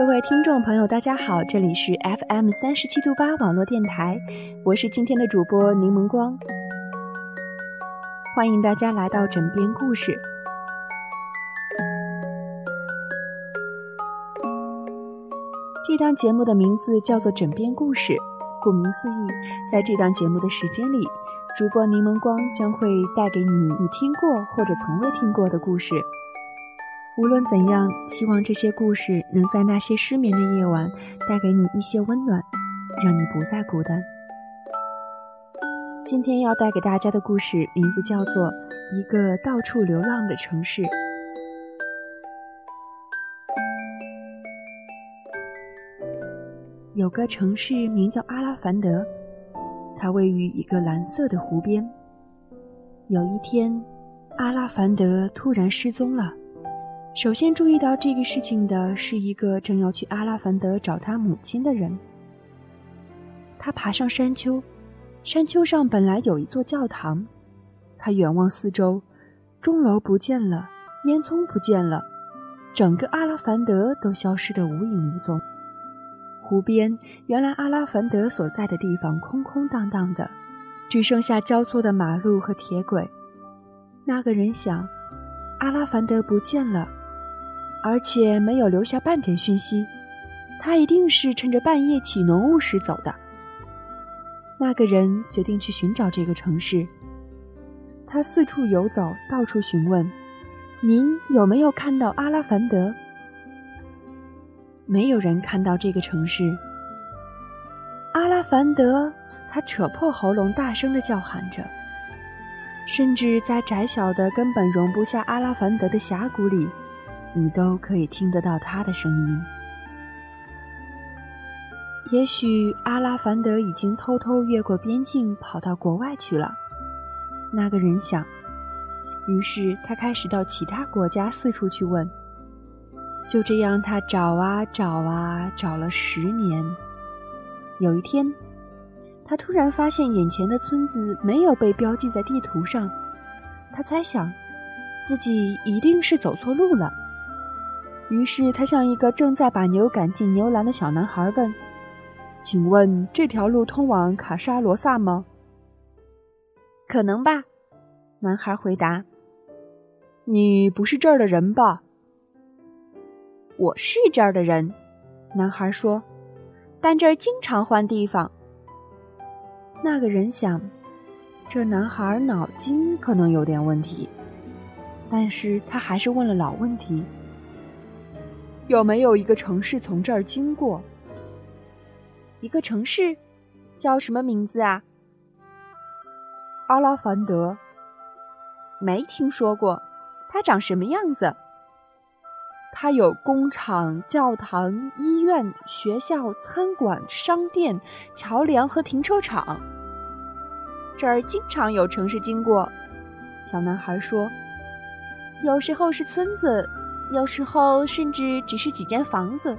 各位听众朋友，大家好，这里是 FM 三十七度八网络电台，我是今天的主播柠檬光，欢迎大家来到枕边故事。这档节目的名字叫做枕边故事，顾名思义，在这档节目的时间里，主播柠檬光将会带给你你听过或者从未听过的故事。无论怎样，希望这些故事能在那些失眠的夜晚带给你一些温暖，让你不再孤单。今天要带给大家的故事名字叫做《一个到处流浪的城市》。有个城市名叫阿拉凡德，它位于一个蓝色的湖边。有一天，阿拉凡德突然失踪了。首先注意到这个事情的是一个正要去阿拉凡德找他母亲的人。他爬上山丘，山丘上本来有一座教堂。他远望四周，钟楼不见了，烟囱不见了，整个阿拉凡德都消失得无影无踪。湖边，原来阿拉凡德所在的地方空空荡荡的，只剩下交错的马路和铁轨。那个人想，阿拉凡德不见了。而且没有留下半点讯息，他一定是趁着半夜起浓雾时走的。那个人决定去寻找这个城市。他四处游走，到处询问：“您有没有看到阿拉凡德？”没有人看到这个城市。阿拉凡德，他扯破喉咙大声地叫喊着，甚至在窄小的、根本容不下阿拉凡德的峡谷里。你都可以听得到他的声音。也许阿拉凡德已经偷偷越过边境，跑到国外去了。那个人想。于是他开始到其他国家四处去问。就这样，他找啊找啊，找了十年。有一天，他突然发现眼前的村子没有被标记在地图上。他猜想，自己一定是走错路了。于是他向一个正在把牛赶进牛栏的小男孩问：“请问这条路通往卡沙罗萨吗？”“可能吧。”男孩回答。“你不是这儿的人吧？”“我是这儿的人。”男孩说，“但这儿经常换地方。”那个人想，这男孩脑筋可能有点问题，但是他还是问了老问题。有没有一个城市从这儿经过？一个城市，叫什么名字啊？阿拉凡德。没听说过，它长什么样子？它有工厂、教堂、医院、学校、餐馆、商店、桥梁和停车场。这儿经常有城市经过。小男孩说：“有时候是村子，有时候甚至只是几间房子。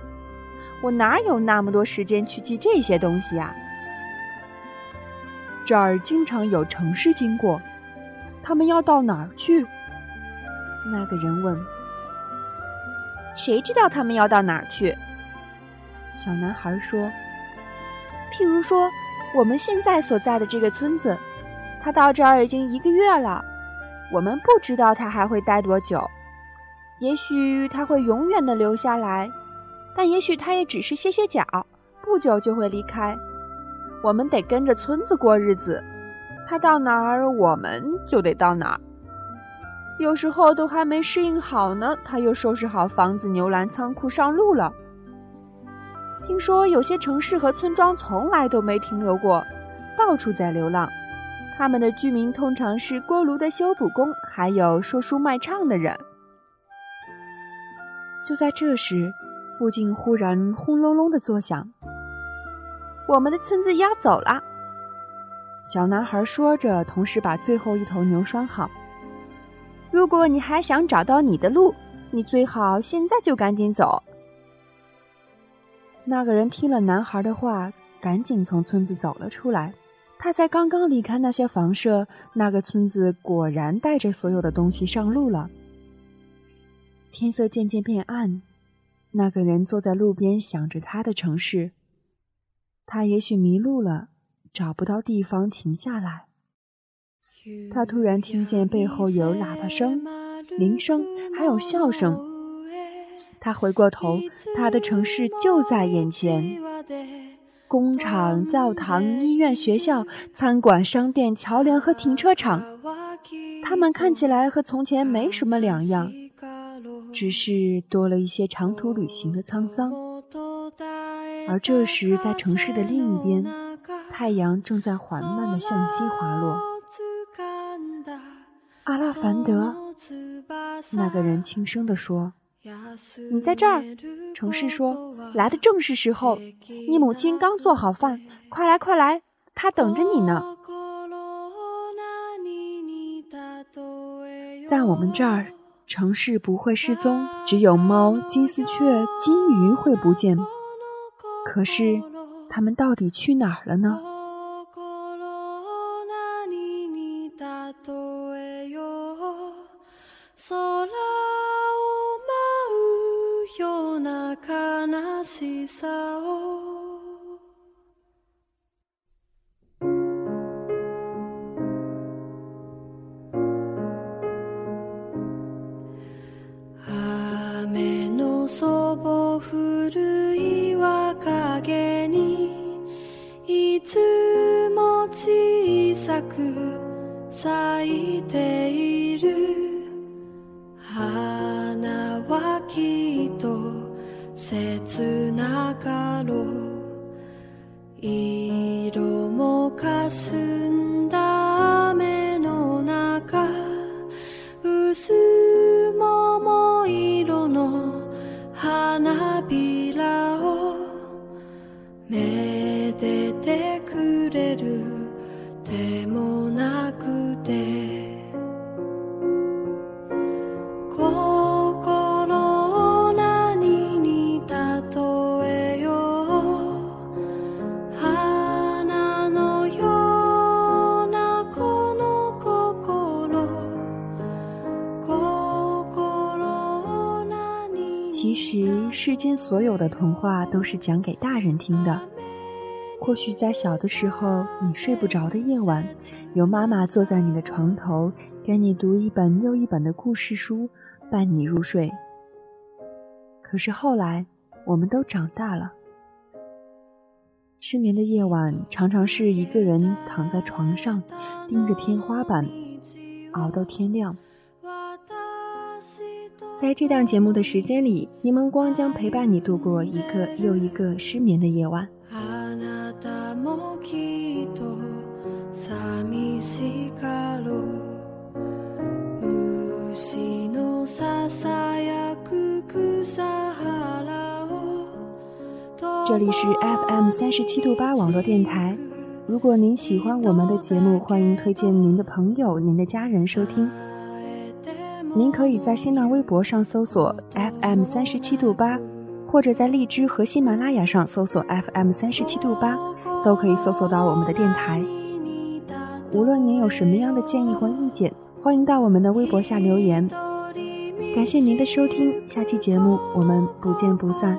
我哪有那么多时间去记这些东西啊？”这儿经常有城市经过，他们要到哪儿去？那个人问。谁知道他们要到哪儿去？小男孩说：“譬如说，我们现在所在的这个村子，他到这儿已经一个月了。我们不知道他还会待多久。也许他会永远的留下来，但也许他也只是歇歇脚，不久就会离开。我们得跟着村子过日子，他到哪儿，我们就得到哪儿。”有时候都还没适应好呢，他又收拾好房子、牛栏、仓库上路了。听说有些城市和村庄从来都没停留过，到处在流浪。他们的居民通常是锅炉的修补工，还有说书卖唱的人。就在这时，附近忽然轰隆隆的作响。我们的村子要走了。小男孩说着，同时把最后一头牛拴好。如果你还想找到你的路，你最好现在就赶紧走。那个人听了男孩的话，赶紧从村子走了出来。他才刚刚离开那些房舍，那个村子果然带着所有的东西上路了。天色渐渐变暗，那个人坐在路边想着他的城市。他也许迷路了，找不到地方停下来。他突然听见背后有喇叭声、铃声，还有笑声。他回过头，他的城市就在眼前：工厂、教堂、医院、学校、餐馆、商店、桥梁和停车场，他们看起来和从前没什么两样，只是多了一些长途旅行的沧桑。而这时，在城市的另一边，太阳正在缓慢地向西滑落。阿拉凡德，那个人轻声地说：“你在这儿。”城市说：“来的正是时候。你母亲刚做好饭，快来快来，她等着你呢。”在我们这儿，城市不会失踪，只有猫、金丝雀、金鱼会不见。可是，它们到底去哪儿了呢？古い岩陰にいつも小さく咲いている花はきっと切なかろう色もかすむ世间所有的童话都是讲给大人听的。或许在小的时候，你睡不着的夜晚，有妈妈坐在你的床头，给你读一本又一本的故事书，伴你入睡。可是后来，我们都长大了，失眠的夜晚常常是一个人躺在床上，盯着天花板，熬到天亮。在这档节目的时间里，柠檬光将陪伴你度过一个又一个失眠的夜晚。这里是 FM 三十七度八网络电台。如果您喜欢我们的节目，欢迎推荐您的朋友、您的家人收听。您可以在新浪微博上搜索 FM 三十七度八，或者在荔枝和喜马拉雅上搜索 FM 三十七度八，都可以搜索到我们的电台。无论您有什么样的建议或意见，欢迎到我们的微博下留言。感谢您的收听，下期节目我们不见不散。